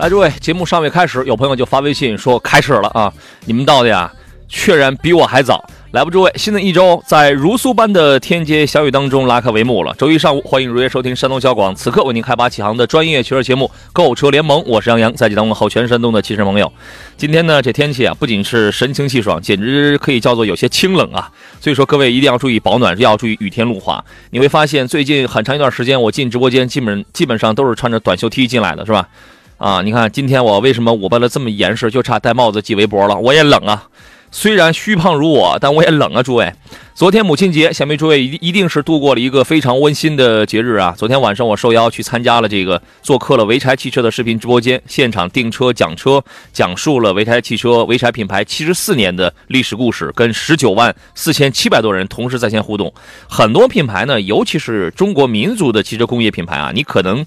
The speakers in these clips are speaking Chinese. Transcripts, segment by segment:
来，诸位，节目尚未开始，有朋友就发微信说开始了啊！你们到的呀，确然比我还早。来吧，诸位，新的一周在如酥般的天街小雨当中拉开帷幕了。周一上午，欢迎如约收听山东交广此刻为您开拔启航的专业汽车节目《购车联盟》，我是杨洋，在济南问候全山东的汽车朋友。今天呢，这天气啊，不仅是神清气爽，简直可以叫做有些清冷啊。所以说，各位一定要注意保暖，要注意雨天路滑。你会发现，最近很长一段时间，我进直播间基本基本上都是穿着短袖 T 进来的，是吧？啊，你看今天我为什么我办的这么严实，就差戴帽子系围脖了。我也冷啊，虽然虚胖如我，但我也冷啊，诸位。昨天母亲节，想必诸位一一定是度过了一个非常温馨的节日啊。昨天晚上我受邀去参加了这个，做客了潍柴汽车的视频直播间，现场订车讲车，讲述了潍柴汽车、潍柴品牌七十四年的历史故事，跟十九万四千七百多人同时在线互动。很多品牌呢，尤其是中国民族的汽车工业品牌啊，你可能。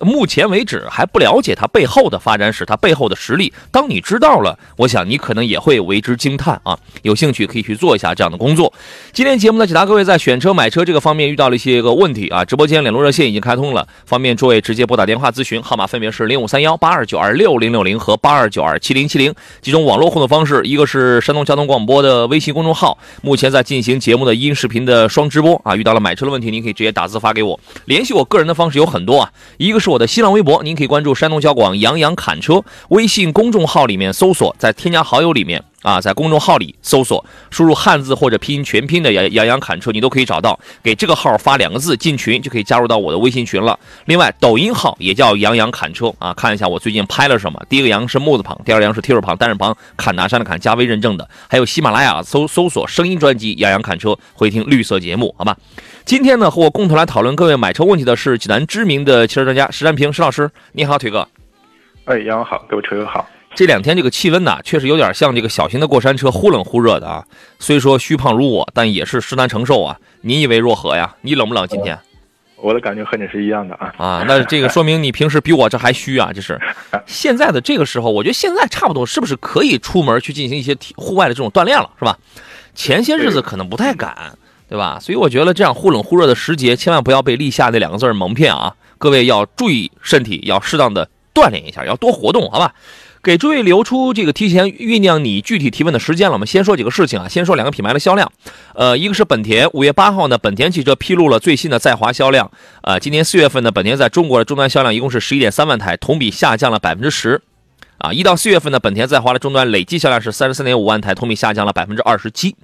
目前为止还不了解它背后的发展史，它背后的实力。当你知道了，我想你可能也会为之惊叹啊！有兴趣可以去做一下这样的工作。今天节目呢，解答各位在选车买车这个方面遇到了一些个问题啊。直播间联络热线已经开通了，方便诸位直接拨打电话咨询，号码分别是零五三幺八二九二六零六零和八二九二七零七零。几种网络互动方式，一个是山东交通广播的微信公众号，目前在进行节目的音视频的双直播啊。遇到了买车的问题，您可以直接打字发给我。联系我个人的方式有很多啊，一个是我的新浪微博，您可以关注山东交广杨洋侃车。微信公众号里面搜索，在添加好友里面啊，在公众号里搜索，输入汉字或者拼音全拼的杨杨洋侃车，你都可以找到。给这个号发两个字进群，就可以加入到我的微信群了。另外，抖音号也叫杨洋侃车啊，看一下我最近拍了什么。第一个杨是木字旁，第二个杨是提手旁，单人旁，侃拿山的侃，加微认证的。还有喜马拉雅搜搜索声音专辑杨洋侃车，会听绿色节目，好吧？今天呢，和我共同来讨论各位买车问题的是济南知名的汽车专家石占平石老师。你好，腿哥。哎，杨好，各位车友好。这两天这个气温呢，确实有点像这个小型的过山车，忽冷忽热的啊。虽说虚胖如我，但也是实难承受啊。你以为若何呀？你冷不冷？今天？我的感觉和你是一样的啊。啊，那这个说明你平时比我这还虚啊。这是 现在的这个时候，我觉得现在差不多是不是可以出门去进行一些体户外的这种锻炼了，是吧？前些日子可能不太敢。对吧？所以我觉得这样忽冷忽热的时节，千万不要被立夏那两个字蒙骗啊！各位要注意身体，要适当的锻炼一下，要多活动，好吧？给诸位留出这个提前酝酿你具体提问的时间了。我们先说几个事情啊，先说两个品牌的销量。呃，一个是本田，五月八号呢，本田汽车披露了最新的在华销量。呃，今年四月份呢，本田在中国的终端销量一共是十一点三万台，同比下降了百分之十。啊，一到四月份呢，本田在华的终端累计销量是三十三点五万台，同比下降了百分之二十七。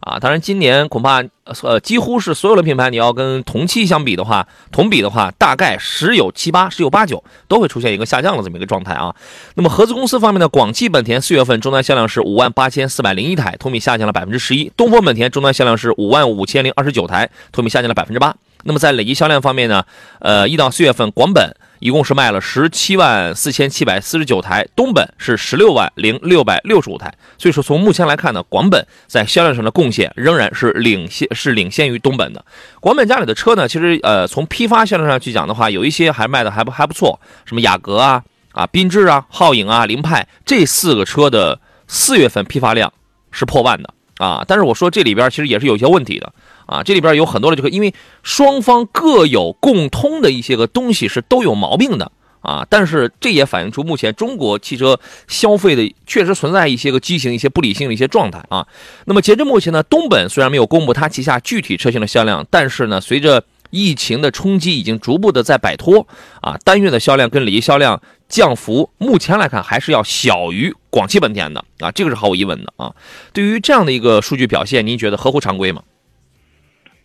啊，当然，今年恐怕呃几乎是所有的品牌，你要跟同期相比的话，同比的话，大概十有七八，十有八九都会出现一个下降的这么一个状态啊。那么合资公司方面呢，广汽本田四月份终端销量是五万八千四百零一台，同比下降了百分之十一；东风本田终端销量是五万五千零二十九台，同比下降了百分之八。那么在累计销量方面呢，呃，一到四月份，广本。一共是卖了十七万四千七百四十九台，东本是十六万零六百六十五台。所以说，从目前来看呢，广本在销量上的贡献仍然是领先，是领先于东本的。广本家里的车呢，其实呃，从批发销量上去讲的话，有一些还卖的还不还不错，什么雅阁啊、啊缤智啊、皓影啊、凌派这四个车的四月份批发量是破万的啊。但是我说这里边其实也是有些问题的。啊，这里边有很多的这个，因为双方各有共通的一些个东西是都有毛病的啊，但是这也反映出目前中国汽车消费的确实存在一些个畸形、一些不理性的一些状态啊。那么截至目前呢，东本虽然没有公布它旗下具体车型的销量，但是呢，随着疫情的冲击，已经逐步的在摆脱啊，单月的销量跟累计销量降幅，目前来看还是要小于广汽本田的啊，这个是毫无疑问的啊。对于这样的一个数据表现，您觉得合乎常规吗？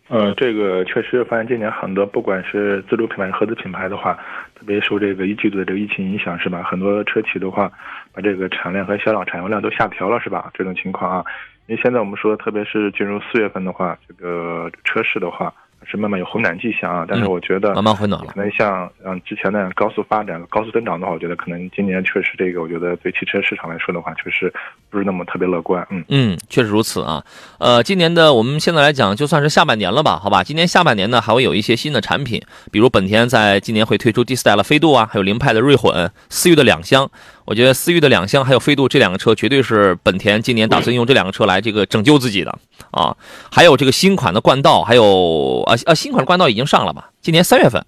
呃，这个确实发现今年很多，不管是自主品牌是、合资品牌的话，特别受这个一季度的这个疫情影响，是吧？很多车企的话，把这个产量和销量、产油量都下调了，是吧？这种情况啊，因为现在我们说，特别是进入四月份的话，这个车市的话。是慢慢有回暖迹象啊，但是我觉得慢慢回暖了。可能像嗯之前那样高速发展、高速增长的话，我觉得可能今年确实这个，我觉得对汽车市场来说的话，确实不是那么特别乐观。嗯嗯，确实如此啊。呃，今年的我们现在来讲，就算是下半年了吧？好吧，今年下半年呢，还会有一些新的产品，比如本田在今年会推出第四代的飞度啊，还有凌派的锐混、思域的两厢。我觉得思域的两厢还有飞度这两个车，绝对是本田今年打算用这两个车来这个拯救自己的啊。还有这个新款的冠道，还有啊啊新款的冠道已经上了吧？今年三月份，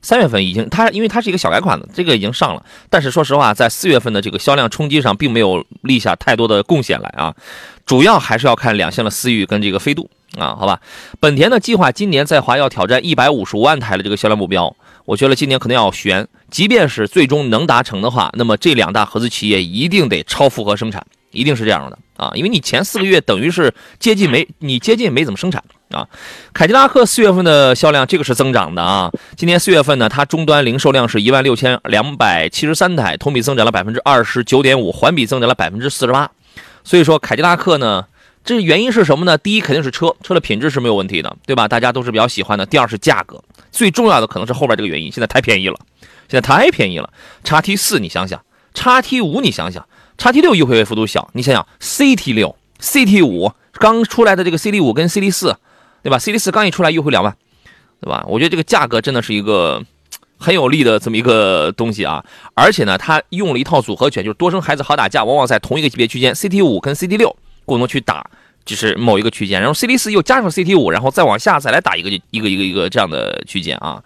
三月份已经它因为它是一个小改款的，这个已经上了。但是说实话，在四月份的这个销量冲击上，并没有立下太多的贡献来啊。主要还是要看两厢的思域跟这个飞度啊，好吧。本田的计划今年在华要挑战一百五十五万台的这个销量目标。我觉得今年可能要悬，即便是最终能达成的话，那么这两大合资企业一定得超负荷生产，一定是这样的啊！因为你前四个月等于是接近没，你接近没怎么生产啊。凯迪拉克四月份的销量这个是增长的啊，今年四月份呢，它终端零售量是一万六千两百七十三台，同比增长了百分之二十九点五，环比增长了百分之四十八。所以说凯迪拉克呢，这原因是什么呢？第一肯定是车，车的品质是没有问题的，对吧？大家都是比较喜欢的。第二是价格。最重要的可能是后边这个原因，现在太便宜了，现在太便宜了。叉 T 四你想想，叉 T 五你想想，叉 T 六优惠幅度小，你想想 CT 六、CT 五刚出来的这个 CT 五跟 CT 四，对吧？CT 四刚一出来优惠两万，对吧？我觉得这个价格真的是一个很有利的这么一个东西啊。而且呢，它用了一套组合拳，就是多生孩子好打架，往往在同一个级别区间，CT 五跟 CT 六共同去打。就是某一个区间，然后 C D 四又加上 C T 五，然后再往下再来打一个一个一个一个这样的区间啊。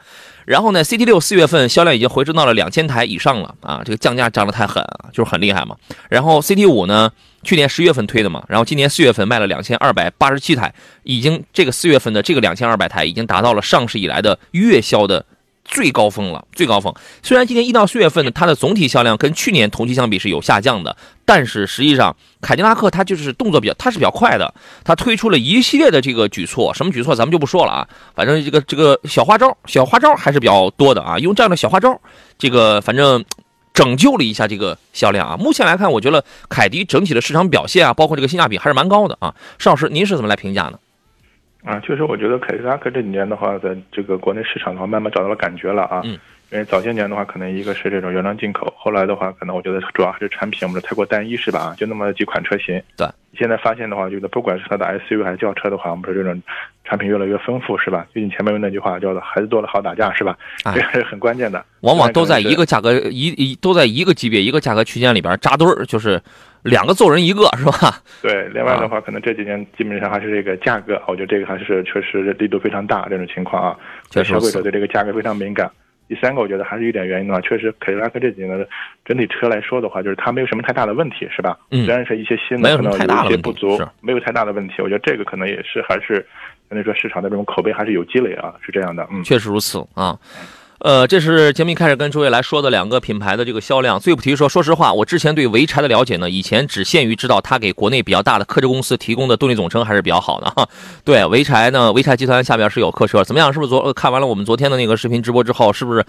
然后呢，C T 六四月份销量已经回升到了两千台以上了啊，这个降价降得太狠，就是很厉害嘛。然后 C T 五呢，去年十月份推的嘛，然后今年四月份卖了两千二百八十七台，已经这个四月份的这个两千二百台已经达到了上市以来的月销的。最高峰了，最高峰。虽然今年一到四月份呢，它的总体销量跟去年同期相比是有下降的，但是实际上，凯迪拉克它就是动作比较，它是比较快的，它推出了一系列的这个举措，什么举措咱们就不说了啊，反正这个这个小花招，小花招还是比较多的啊，用这样的小花招，这个反正拯救了一下这个销量啊。目前来看，我觉得凯迪整体的市场表现啊，包括这个性价比还是蛮高的啊。邵老师，您是怎么来评价呢？啊，确实，我觉得凯迪拉克这几年的话，在这个国内市场的话，慢慢找到了感觉了啊。因为早些年的话，可能一个是这种原装进口，后来的话，可能我觉得主要还是产品我们的太过单一，是吧？就那么几款车型。对。现在发现的话，就是不管是它的 SUV 还是轿车的话，我们说这种产品越来越丰富，是吧？最近前面那句话叫做“孩子多了好打架”，是吧？这还是很关键的。往往都在一个价格一一都在一个级别一个价格区间里边扎堆儿，就是。两个揍人一个是吧？对，另外的话，可能这几年基本上还是这个价格，我觉得这个还是确实力度非常大这种情况啊，消费者对这个价格非常敏感。第三个，我觉得还是一点原因的话，确实凯迪拉克这几年的整体车来说的话，就是它没有什么太大的问题，是吧？嗯。虽然是一些新的可能有一些不足，没有太大的问题。我觉得这个可能也是还是相对说市场的这种口碑还是有积累啊，是这样的。嗯，确实如此啊。呃，这是节目一开始跟诸位来说的两个品牌的这个销量。最不提说，说实话，我之前对潍柴的了解呢，以前只限于知道它给国内比较大的客车公司提供的动力总成还是比较好的哈。对，潍柴呢，潍柴集团下边是有客车，怎么样？是不是昨看完了我们昨天的那个视频直播之后，是不是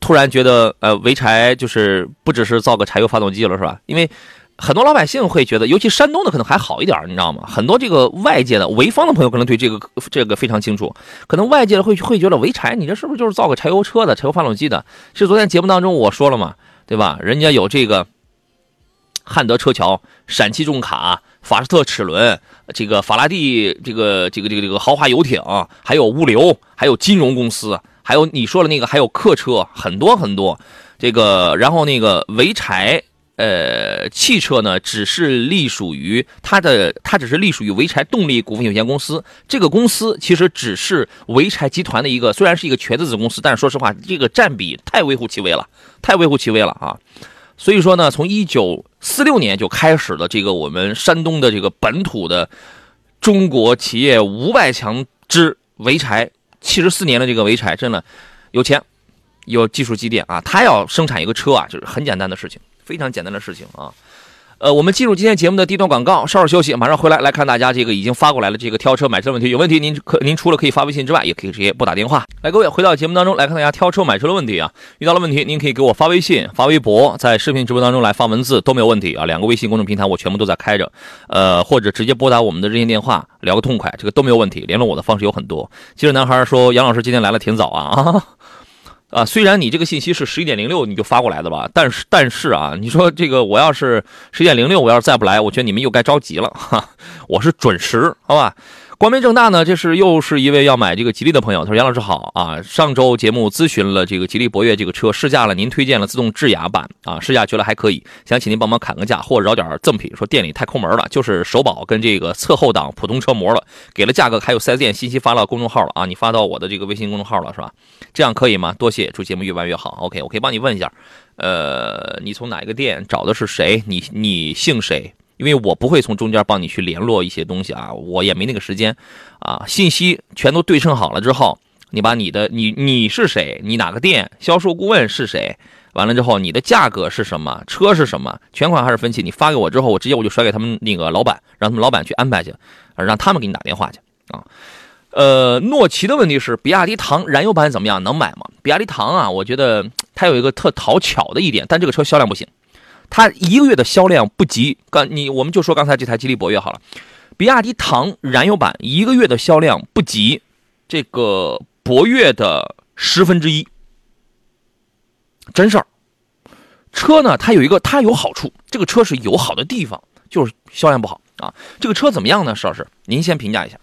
突然觉得呃，潍柴就是不只是造个柴油发动机了，是吧？因为。很多老百姓会觉得，尤其山东的可能还好一点，你知道吗？很多这个外界的潍坊的朋友可能对这个这个非常清楚。可能外界的会会觉得潍柴，你这是不是就是造个柴油车的柴油发动机的？其实昨天节目当中我说了嘛，对吧？人家有这个汉德车桥、陕汽重卡、法士特齿轮、这个法拉第这个这个这个这个豪华游艇，还有物流，还有金融公司，还有你说的那个还有客车，很多很多。这个然后那个潍柴。呃，汽车呢，只是隶属于它的，它只是隶属于潍柴动力股份有限公司。这个公司其实只是潍柴集团的一个，虽然是一个全资子公司，但是说实话，这个占比太微乎其微了，太微乎其微了啊！所以说呢，从一九四六年就开始了这个我们山东的这个本土的中国企业五百强之潍柴，七十四年的这个潍柴，真的有钱，有技术积淀啊！它要生产一个车啊，就是很简单的事情。非常简单的事情啊，呃，我们进入今天节目的第一段广告，稍事休息，马上回来来看大家这个已经发过来了这个挑车买车问题，有问题您可您除了可以发微信之外，也可以直接拨打电话。来，各位回到节目当中来看大家挑车买车的问题啊，遇到了问题您可以给我发微信、发微博，在视频直播当中来发文字都没有问题啊，两个微信公众平台我全部都在开着，呃，或者直接拨打我们的热线电话聊个痛快，这个都没有问题。联络我的方式有很多。其实男孩说杨老师今天来了挺早啊啊。啊，虽然你这个信息是十一点零六你就发过来的吧，但是但是啊，你说这个我要是十一点零六，我要是再不来，我觉得你们又该着急了哈。我是准时，好吧。光明正大呢，这是又是一位要买这个吉利的朋友。他说：“杨老师好啊，上周节目咨询了这个吉利博越这个车试驾了，您推荐了自动智雅版啊，试驾觉得还可以，想请您帮忙砍个价或者找点赠品。说店里太抠门了，就是首保跟这个侧后挡普通车膜了，给了价格还有 4S 店信息发到公众号了啊，你发到我的这个微信公众号了是吧？这样可以吗？多谢，祝节目越办越好。OK，我可以帮你问一下，呃，你从哪一个店找的是谁？你你姓谁？”因为我不会从中间帮你去联络一些东西啊，我也没那个时间，啊，信息全都对称好了之后，你把你的你你是谁，你哪个店，销售顾问是谁，完了之后你的价格是什么，车是什么，全款还是分期，你发给我之后，我直接我就甩给他们那个老板，让他们老板去安排去，让他们给你打电话去啊。呃，诺奇的问题是，比亚迪唐燃油版怎么样，能买吗？比亚迪唐啊，我觉得它有一个特讨巧的一点，但这个车销量不行。它一个月的销量不及刚你，我们就说刚才这台吉利博越好了，比亚迪唐燃油版一个月的销量不及这个博越的十分之一，真事儿。车呢，它有一个它有好处，这个车是有好的地方，就是销量不好啊。这个车怎么样呢，石老师？您先评价一下。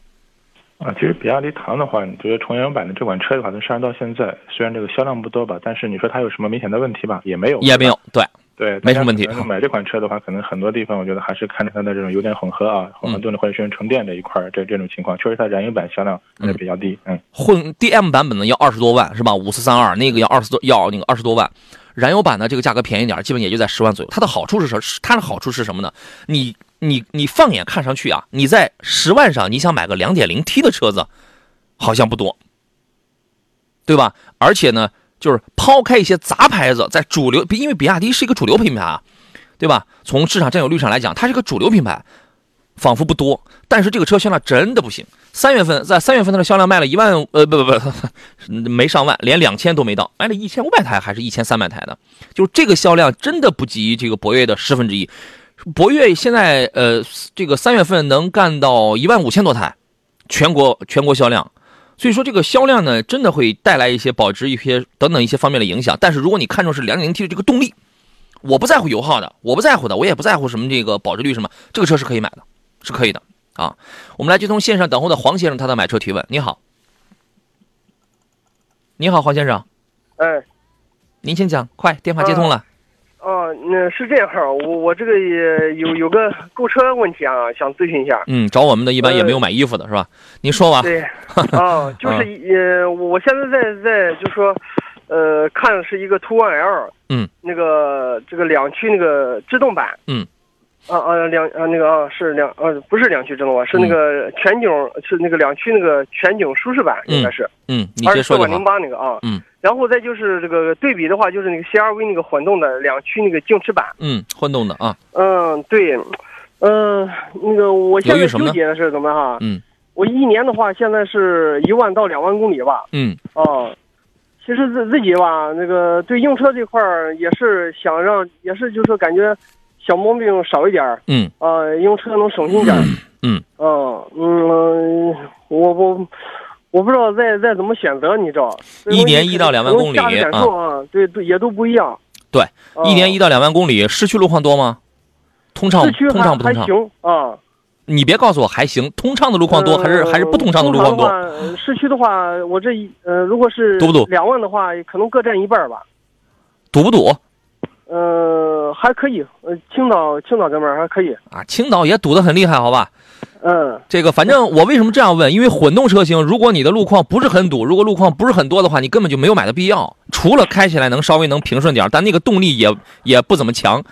啊，其实比亚迪唐的话，你觉得纯燃油版的这款车的话，从上市到现在，虽然这个销量不多吧，但是你说它有什么明显的问题吧？也没有，也没有，对。对，没什么问题。买这款车的话，可能很多地方我觉得还是看着它的这种油电混合啊，混合动力或者是纯电这一块这这种情况，确实它燃油版销量还是比较低。嗯，混 DM 版本呢要二十多万是吧？五四三二那个要二十多要那个二十多万，燃油版呢这个价格便宜点，基本也就在十万左右。它的好处是什么？它的好处是什么呢？你你你放眼看上去啊，你在十万上你想买个两点零 T 的车子，好像不多，对吧？而且呢。就是抛开一些杂牌子，在主流，因为比亚迪是一个主流品牌啊，对吧？从市场占有率上来讲，它是个主流品牌，仿佛不多，但是这个车销量真的不行。三月份在三月份它的销量卖了一万，呃，不不不，没上万，连两千都没到，卖了一千五百台还是一千三百台的，就这个销量真的不及这个博越的十分之一。博越现在呃，这个三月份能干到一万五千多台，全国全国销量。所以说这个销量呢，真的会带来一些保值、一些等等一些方面的影响。但是如果你看重是 2.0T 的这个动力，我不在乎油耗的，我不在乎的，我也不在乎什么这个保值率什么，这个车是可以买的，是可以的啊。我们来接通线上等候的黄先生，他的买车提问。你好，你好，黄先生。哎，您请讲，快，电话接通了。哦，那是这样哈，我我这个也有有个购车问题啊，想咨询一下。嗯，找我们的一般也没有买衣服的是吧？您说吧。对，啊，就是呃，我现在在在就说，呃，看的是一个途观 L，嗯，那个这个两驱那个制动版，嗯，啊啊两啊那个啊是两呃不是两驱制动啊，是那个全景是那个两驱那个全景舒适版应该是，嗯，你先说二四万零八那个啊，嗯。然后再就是这个对比的话，就是那个 CRV 那个混动的两驱那个静驰版。嗯，混动的啊。嗯，对，嗯，那个我现在纠结的是怎么哈？嗯，我一年的话，现在是一万到两万公里吧。嗯。哦，其实自自己吧，那个对用车这块儿也是想让，也是就是说感觉小毛病少一点儿。嗯。啊，用车能省心点儿。嗯。嗯嗯，我我。我不知道再再怎么选择，你知道？一年一到两万公里啊，对对，也都不一样。对，一年一到两万公里，市区路况多吗？通畅通畅不通畅？行啊。你别告诉我还行，通畅的路况多还是还是不通畅的路况多？市区的话，我这一呃，如果是堵不堵？两万的话，可能各占一半吧。堵不堵？呃，还可以。呃，青岛青岛这边还可以啊。青岛也堵得很厉害，好吧？嗯，这个反正我为什么这样问？因为混动车型，如果你的路况不是很堵，如果路况不是很多的话，你根本就没有买的必要。除了开起来能稍微能平顺点，但那个动力也也不怎么强。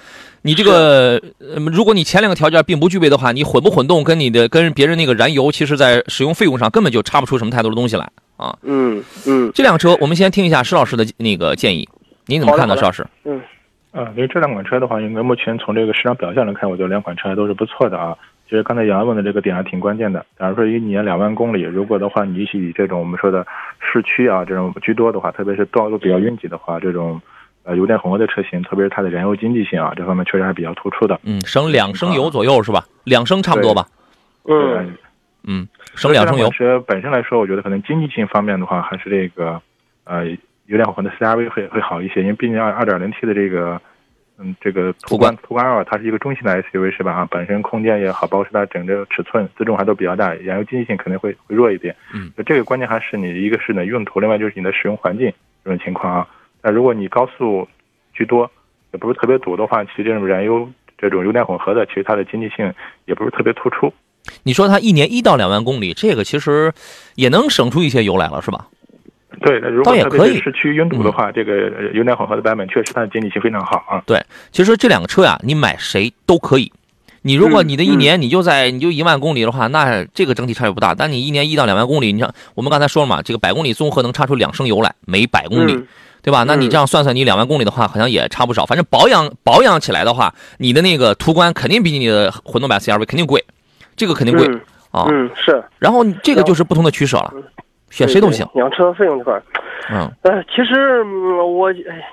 你这个，如果你前两个条件并不具备的话，你混不混动跟你的跟别人那个燃油，其实在使用费用上根本就差不出什么太多的东西来啊。嗯嗯，这辆车我们先听一下施老师的那个建议，您怎么看呢，施老师？嗯，嗯，因为这两款车的话，应该目前从这个市场表现来看，我觉得两款车还都是不错的啊。其实刚才杨问的这个点还挺关键的。假如说一年两万公里，如果的话你是以这种我们说的市区啊这种居多的话，特别是道路比较拥挤的话，这种呃油电混合的车型，特别是它的燃油经济性啊这方面确实还比较突出的。嗯，省两升油左右是吧？两升差不多吧？嗯嗯，省两升油。车本身来说，我觉得可能经济性方面的话，还是这个呃油电混合的 CRV 会会好一些，因为毕竟二二点零 T 的这个。嗯，这个途观途观二它是一个中型的 SUV 是吧？啊，本身空间也好，包括它整个尺寸自重还都比较大，燃油经济性肯定会会弱一点。嗯，这个关键还是你一个是呢用途，另外就是你的使用环境这种情况啊。那如果你高速居多，也不是特别堵的话，其实这种燃油这种油电混合的，其实它的经济性也不是特别突出。你说它一年一到两万公里，这个其实也能省出一些油来了，是吧？对，那如果特别是市区拥堵的话，这个油电混合的版本确实它的经济性非常好啊。对，其实这两个车呀，你买谁都可以。你如果你的一年你就在你就一万公里的话，那这个整体差距不大。但你一年一到两万公里，你像我们刚才说了嘛，这个百公里综合能差出两升油来，每百公里，对吧？那你这样算算，你两万公里的话，好像也差不少。反正保养保养起来的话，你的那个途观肯定比你的混动版 CRV 肯定贵，这个肯定贵啊。嗯，是。然后这个就是不同的取舍了。选谁都行，养车费用这块嗯，呃，其实我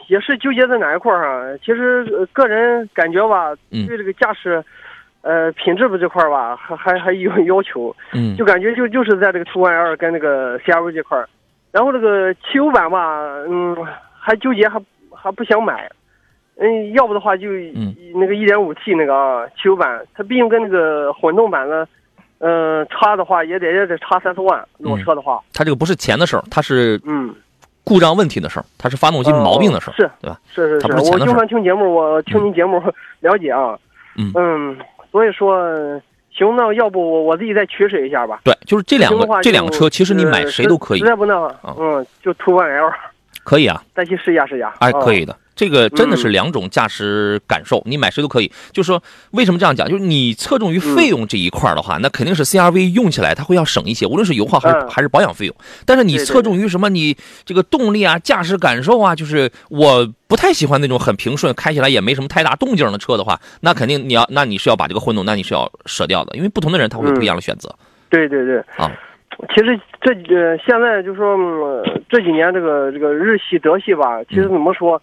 也是纠结在哪一块儿啊？其实个人感觉吧，对这个驾驶，呃，品质吧这块儿吧，还还还有要求，嗯，就感觉就就是在这个途观 L 跟那个 CRV 这块儿，然后这个汽油版吧，嗯，还纠结，还还不想买，嗯，要不的话就那个 1.5T 那个啊，汽油版，它毕竟跟那个混动版的。嗯，差的话也得也得差三四万，裸车的话，它这个不是钱的事儿，它是嗯，故障问题的事儿，它是发动机毛病的事儿，是，对吧？是是是，我经常听节目，我听您节目了解啊，嗯。嗯，所以说行，那要不我我自己再取舍一下吧。对，就是这两个这两个车，其实你买谁都可以。实在不能，嗯，就途观 L，可以啊，再去试一下试一下。哎，可以的。这个真的是两种驾驶感受，你买谁都可以。就是说，为什么这样讲？就是你侧重于费用这一块的话，那肯定是 CRV 用起来它会要省一些，无论是油耗还是还是保养费用。但是你侧重于什么？你这个动力啊、驾驶感受啊，就是我不太喜欢那种很平顺、开起来也没什么太大动静的车的话，那肯定你要，那你是要把这个混动，那你是要舍掉的，因为不同的人他会有不一样的选择。对对对，啊，其实这呃现在就说这几年这个这个日系、德系吧，其实怎么说？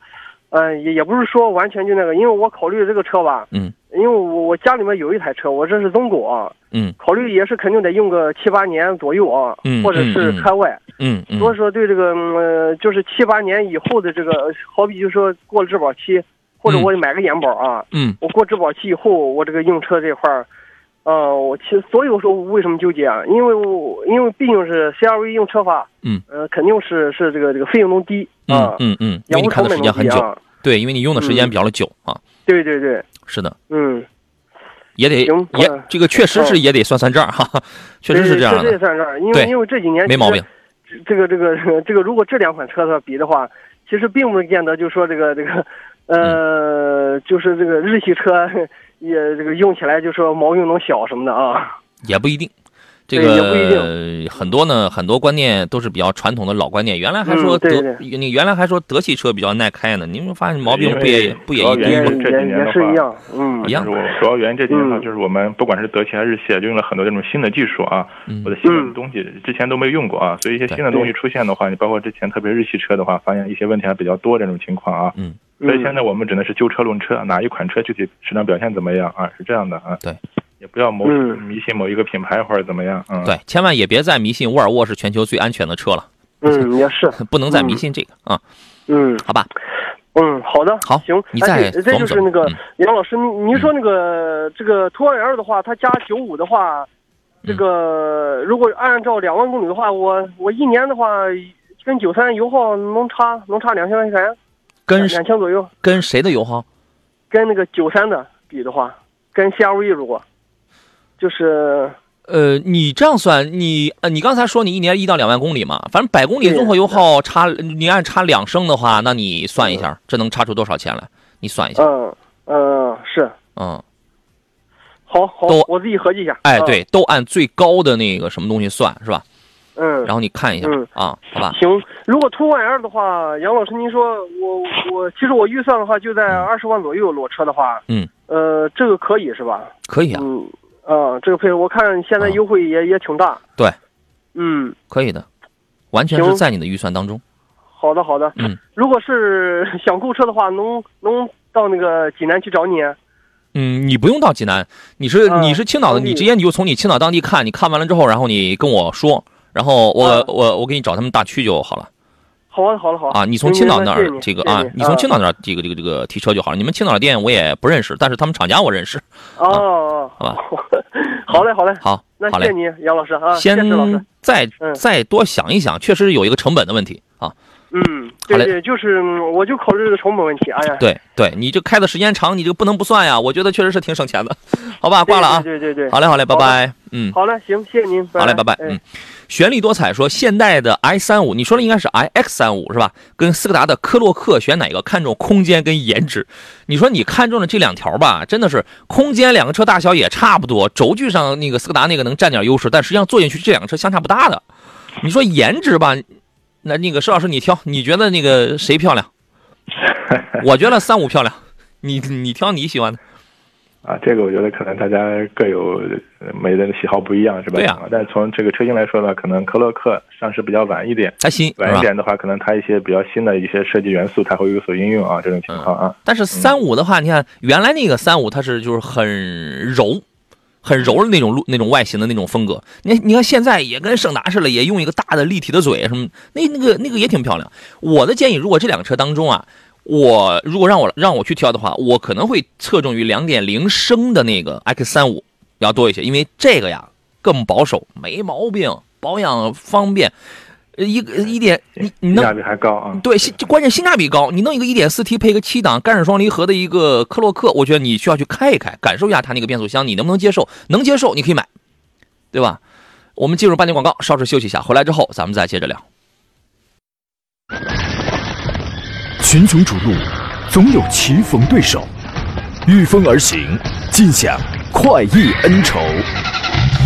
嗯，也也不是说完全就那个，因为我考虑这个车吧，嗯，因为我我家里面有一台车，我这是中国，嗯，考虑也是肯定得用个七八年左右啊，嗯，或者是开外，嗯，所以说对这个呃，就是七八年以后的这个，好比就说过了质保期，或者我买个延保啊，嗯，我过质保期以后，我这个用车这块儿，呃，我其实所以我说为什么纠结啊？因为我因为毕竟是 CRV 用车法，嗯，呃，肯定是是这个这个费用都低啊，嗯嗯，因为你看的时间很久。对，因为你用的时间比较的久啊。对对对，是的。嗯，也得也这个确实是也得算算账哈，确实是这样的。确实算账，因为因为这几年没毛病。这个这个这个，如果这两款车的比的话，其实并不见得就说这个这个呃，就是这个日系车也这个用起来就说毛病能小什么的啊。也不一定。这个很多呢，很多观念都是比较传统的老观念。原来还说德，你原来还说德系车比较耐开呢。你们发现毛病不也不也一样？这几年的话，嗯，一样。主要原因这几年的话，就是我们不管是德系还是日系，就用了很多这种新的技术啊，或者新的东西，之前都没用过啊。所以一些新的东西出现的话，你包括之前特别日系车的话，发现一些问题还比较多这种情况啊。嗯。所以现在我们只能是就车论车，哪一款车具体市场表现怎么样啊？是这样的啊。对。也不要某迷信某一个品牌或者怎么样，嗯，对，千万也别再迷信沃尔沃是全球最安全的车了。嗯，也是，不能再迷信这个啊。嗯，好吧。嗯，好的，好，行。你再这就是那个杨老师，您您说那个这个途观 L 的话，它加九五的话，这个如果按照两万公里的话，我我一年的话跟九三油耗能差能差两千块钱，跟两千左右。跟谁的油耗？跟那个九三的比的话，跟 CRV 如果。就是，呃，你这样算，你呃，你刚才说你一年一到两万公里嘛，反正百公里综合油耗差，你按差两升的话，那你算一下，这能差出多少钱来？你算一下。嗯嗯，是。嗯。好好，都我自己合计一下。哎，对，都按最高的那个什么东西算，是吧？嗯，然后你看一下，嗯啊，好吧？行，如果途观 L 的话，杨老师您说我我其实我预算的话就在二十万左右裸车的话，嗯，呃，这个可以是吧？可以啊，嗯啊，这个配置我看现在优惠也、也挺大。对，嗯，可以的，完全是在你的预算当中。好的好的。嗯，如果是 想购车的话，能能到那个济南去找你。嗯，你不用到济南，你是、啊你是青岛的，你直接你就从你青岛当地看，你看完了之后，然后你跟我说，然后我、啊我我给你找他们大区就好了好啊好了好的啊。你从青岛那儿这个啊，你从青岛那儿这个这个这个提车就好了。你们青岛的店我也不认识，但是他们厂家我认识。哦哦，好吧，好嘞好嘞，好，那谢谢，你杨老师啊，谢先。再嗯再多想一想，确实有一个成本的问题啊。嗯，对对，就是嗯我就考虑这个成本问题。哎呀，对对，你这开的时间长，你这个不能不算呀。我觉得确实是挺省钱的，好吧，挂了啊。对对对对，好嘞好嘞，拜拜。嗯，好嘞，行，谢谢您，好嘞，拜拜。哎嗯，绚丽多彩说现代的 i 三五，你说的应该是 i x 三五是吧？跟斯柯达的科洛克选哪个？看中空间跟颜值。你说你看中了这两条吧，真的是空间两个车大小也差不多，轴距上那个斯柯达那个能占点优势，但实际上坐进去这两个车相差不大的。你说颜值吧，那那个施老师你挑，你觉得那个谁漂亮？我觉得三五漂亮，你你挑你喜欢的。啊，这个我觉得可能大家各有呃每个人的喜好不一样，是吧？对呀但是从这个车型来说呢，可能科洛克上市比较晚一点，还新？晚一点的话，可能它一些比较新的一些设计元素，它会有所应用啊，这种情况啊。但是三五的话，你看原来那个三五它是就是很柔，很柔的那种路那种外形的那种风格。你你看现在也跟胜达似的，也用一个大的立体的嘴什么，那那个那个也挺漂亮。我的建议，如果这两个车当中啊，我如果让我让我去挑的话，我可能会侧重于两点零升的那个 X 三五要多一些，因为这个呀更保守，没毛病，保养方便。呃一个一点，你你弄性价比还高啊。对，性就关键性价比高。你弄一个一点四 T 配个七档干式双离合的一个科洛克，我觉得你需要去开一开，感受一下它那个变速箱，你能不能接受？能接受，你可以买，对吧？我们进入半点广告，稍事休息一下，回来之后咱们再接着聊。群雄逐鹿，总有棋逢对手，御风而行，尽享快意恩仇。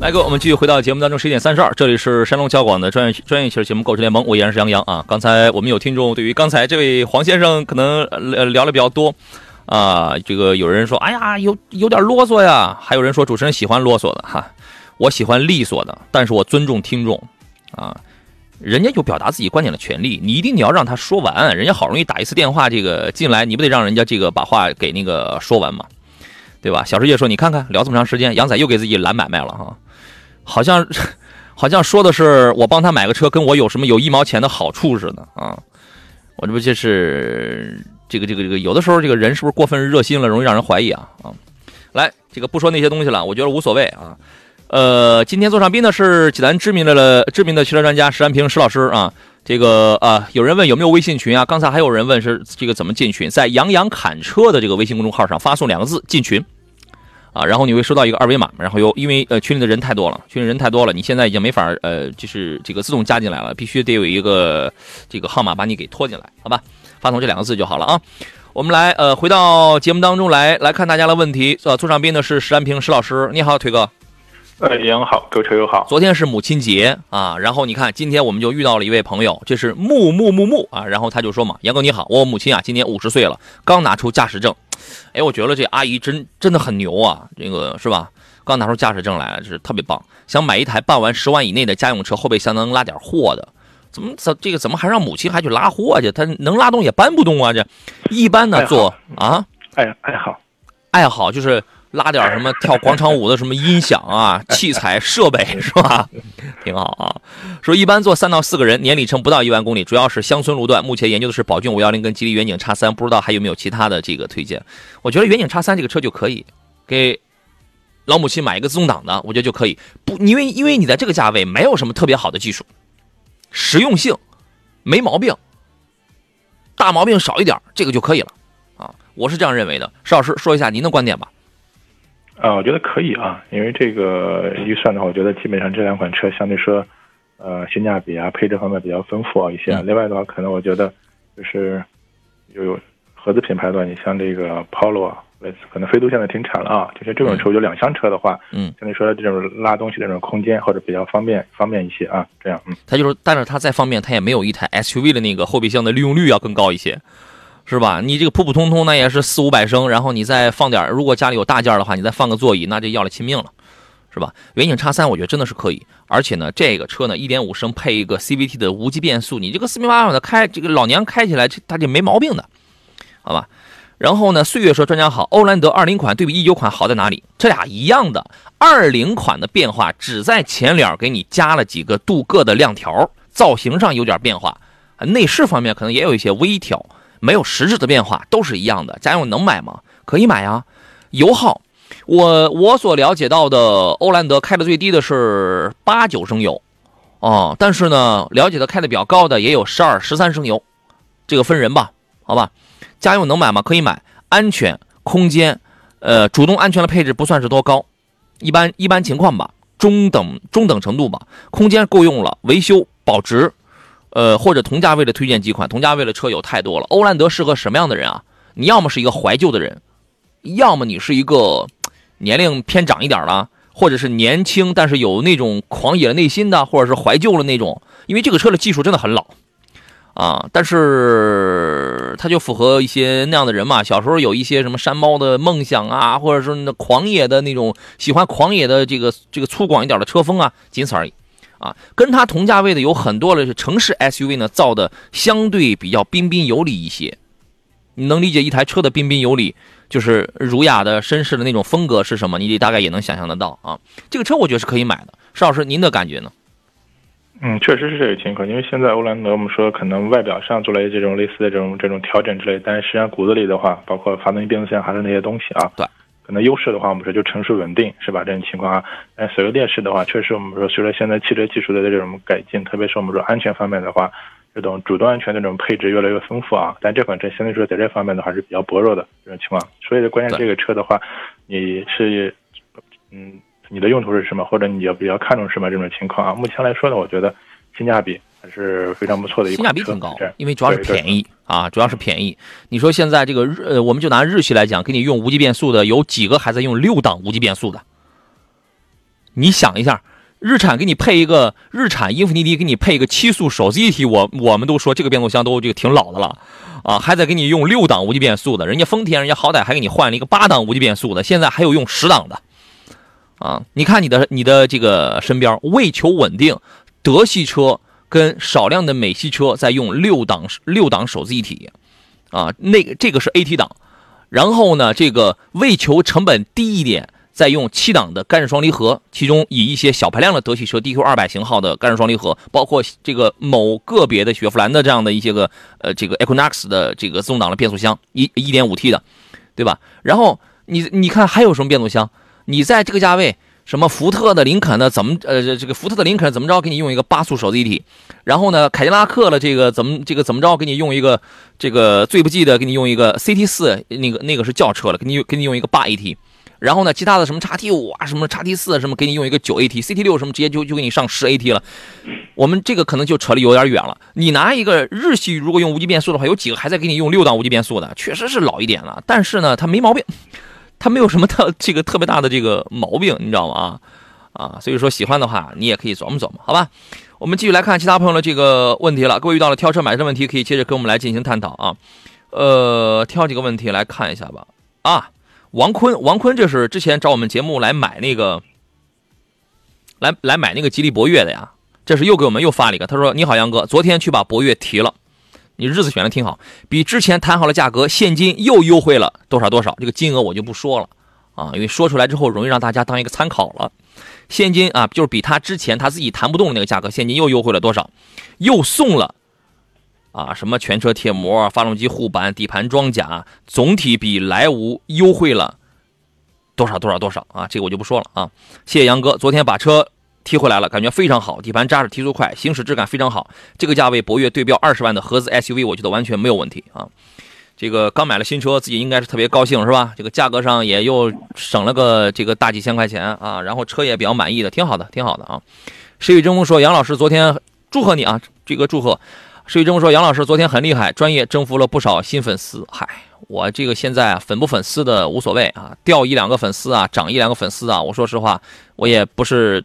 来，各位，我们继续回到节目当中，十一点三十二，这里是山东交广的专业专业汽车节目《购车联盟》，我依然是杨洋啊。刚才我们有听众对于刚才这位黄先生可能呃聊的比较多啊，这个有人说，哎呀，有有点啰嗦呀，还有人说主持人喜欢啰嗦的哈，我喜欢利索的，但是我尊重听众啊，人家有表达自己观点的权利，你一定你要让他说完，人家好容易打一次电话这个进来，你不得让人家这个把话给那个说完吗？对吧？小世界说，你看看聊这么长时间，杨仔又给自己揽买卖了哈。好像，好像说的是我帮他买个车，跟我有什么有一毛钱的好处似的啊！我这不就是这个这个这个，有的时候这个人是不是过分热心了，容易让人怀疑啊啊！来，这个不说那些东西了，我觉得无所谓啊。呃，今天坐上宾的是济南知名的了知名的汽车专家石安平石老师啊。这个啊，有人问有没有微信群啊？刚才还有人问是这个怎么进群，在杨洋侃车的这个微信公众号上发送两个字进群。啊，然后你会收到一个二维码，然后有因为呃群里的人太多了，群里人太多了，你现在已经没法呃就是这个自动加进来了，必须得有一个这个号码把你给拖进来，好吧？发送这两个字就好了啊。我们来呃回到节目当中来来看大家的问题。呃，坐上宾的是石安平石老师，你好，腿哥。呃，杨好，购车友好。昨天是母亲节啊，然后你看今天我们就遇到了一位朋友，这是木木木木啊，然后他就说嘛，杨哥你好，我母亲啊今年五十岁了，刚拿出驾驶证。哎，我觉得这阿姨真真的很牛啊，这个是吧？刚拿出驾驶证来，是特别棒。想买一台办完、十万以内的家用车，后备箱能拉点货的，怎么怎这个怎么还让母亲还去拉货去？她能拉动也搬不动啊！这一般呢做啊，爱爱好，爱好就是拉点什么跳广场舞的什么音响啊、器材设备 是吧？挺好啊。说一般坐三到四个人，年里程不到一万公里，主要是乡村路段。目前研究的是宝骏五幺零跟吉利远景叉三，不知道还有没有其他的这个推荐？我觉得远景叉三这个车就可以给老母亲买一个自动挡的，我觉得就可以。不，因为因为你在这个价位没有什么特别好的技术，实用性没毛病，大毛病少一点，这个就可以了啊。我是这样认为的。石老师说一下您的观点吧。啊，我觉得可以啊，因为这个预算的话，我觉得基本上这两款车相对说，呃，性价比啊、配置方面比较丰富啊一些。另外的话，可能我觉得就是有合资品牌的话，你像这个 Polo 啊。可能飞度现在停产了啊，就是这种车，就两厢车的话，嗯，相对说这种拉东西的这种空间或者比较方便方便一些啊，这样，嗯，它就是，但是它再方便，它也没有一台 SUV 的那个后备箱的利用率要更高一些，是吧？你这个普普通通那也是四五百升，然后你再放点，如果家里有大件的话，你再放个座椅，那就要了亲命了，是吧？远景叉三我觉得真的是可以，而且呢，这个车呢，一点五升配一个 CVT 的无级变速，你这个四平八稳的开，这个老娘开起来这它就没毛病的，好吧？然后呢？岁月说专家好，欧蓝德二零款对比一九款好在哪里？这俩一样的，二零款的变化只在前脸给你加了几个镀铬的亮条，造型上有点变化，内饰方面可能也有一些微调，没有实质的变化，都是一样的。家用能买吗？可以买啊。油耗，我我所了解到的欧蓝德开的最低的是八九升油，哦，但是呢，了解的开的比较高的也有十二十三升油，这个分人吧，好吧。家用能买吗？可以买，安全、空间，呃，主动安全的配置不算是多高，一般一般情况吧，中等中等程度吧。空间够用了，维修保值，呃，或者同价位的推荐几款。同价位的车有太多了。欧蓝德适合什么样的人啊？你要么是一个怀旧的人，要么你是一个年龄偏长一点了，或者是年轻但是有那种狂野的内心的，或者是怀旧的那种。因为这个车的技术真的很老。啊，但是他就符合一些那样的人嘛。小时候有一些什么山猫的梦想啊，或者说那狂野的那种喜欢狂野的这个这个粗犷一点的车风啊，仅此而已。啊，跟它同价位的有很多的城市 SUV 呢，造的相对比较彬彬有礼一些。你能理解一台车的彬彬有礼，就是儒雅的绅士的那种风格是什么？你大概也能想象得到啊。这个车我觉得是可以买的。邵老师，您的感觉呢？嗯，确实是这个情况，因为现在欧蓝德我们说可能外表上做了这种类似的这种这种调整之类，但是实际上骨子里的话，包括发动机、变速箱还是那些东西啊。对，可能优势的话，我们说就成熟稳定，是吧？这种情况啊，但所谓劣势的话，确实我们说随着现在汽车技术的这种改进，特别是我们说安全方面的话，这种主动安全的这种配置越来越丰富啊。但这款车相对说在这方面的话是比较薄弱的这种情况，所以关键这个车的话，你是嗯。你的用途是什么，或者你要比较看重什么这种情况啊？目前来说呢，我觉得性价比还是非常不错的。性价比挺高，因为主要是便宜啊，主要是便宜。你说现在这个日，呃，我们就拿日系来讲，给你用无级变速的有几个还在用六档无级变速的？你想一下，日产给你配一个日产英菲尼迪给你配一个七速手自一体，我我们都说这个变速箱都这个挺老的了啊，还在给你用六档无级变速的，人家丰田人家好歹还给你换了一个八档无级变速的，现在还有用十档的。啊，你看你的你的这个身边，为求稳定，德系车跟少量的美系车在用六档六档手自一体，啊，那个这个是 AT 档，然后呢，这个为求成本低一点，在用七档的干式双离合，其中以一些小排量的德系车 DQ 二百型号的干式双离合，包括这个某个别的雪佛兰的这样的一些个呃这个 Equinox 的这个自动挡的变速箱，一一点五 T 的，对吧？然后你你看还有什么变速箱？你在这个价位，什么福特的、林肯的，怎么呃这个福特的林肯怎么着给你用一个八速手自一体，然后呢凯迪拉克的这个怎么这个怎么着给你用一个这个最不济的给你用一个 CT 四那个那个是轿车了，给你给你用一个八 AT，然后呢其他的什么叉 T 五啊什么叉 T 四什么给你用一个九 AT，CT 六什么直接就就给你上十 AT 了，我们这个可能就扯的有点远了。你拿一个日系如果用无级变速的话，有几个还在给你用六档无级变速的，确实是老一点了，但是呢它没毛病。它没有什么特这个特别大的这个毛病，你知道吗？啊啊，所以说喜欢的话，你也可以琢磨琢磨，好吧？我们继续来看其他朋友的这个问题了。各位遇到了挑车买车问题，可以接着跟我们来进行探讨啊。呃，挑几个问题来看一下吧。啊，王坤，王坤，这是之前找我们节目来买那个，来来买那个吉利博越的呀。这是又给我们又发了一个，他说：“你好，杨哥，昨天去把博越提了。”你日子选的挺好，比之前谈好了价格，现金又优惠了多少多少？这个金额我就不说了啊，因为说出来之后容易让大家当一个参考了。现金啊，就是比他之前他自己谈不动的那个价格，现金又优惠了多少？又送了啊，什么全车贴膜、发动机护板、底盘装甲，总体比莱芜优惠了多少多少多少啊？这个我就不说了啊。谢谢杨哥，昨天把车。提回来了，感觉非常好，底盘扎实，提速快，行驶质感非常好。这个价位，博越对标二十万的合资 SUV，我觉得完全没有问题啊。这个刚买了新车，自己应该是特别高兴是吧？这个价格上也又省了个这个大几千块钱啊，然后车也比较满意的，挺好的，挺好的啊。石宇争锋说：“杨老师，昨天祝贺你啊，这个祝贺。”石宇争锋说：“杨老师昨天很厉害，专业征服了不少新粉丝。嗨，我这个现在，粉不粉丝的无所谓啊，掉一两个粉丝啊，涨一两个粉丝啊，我说实话，我也不是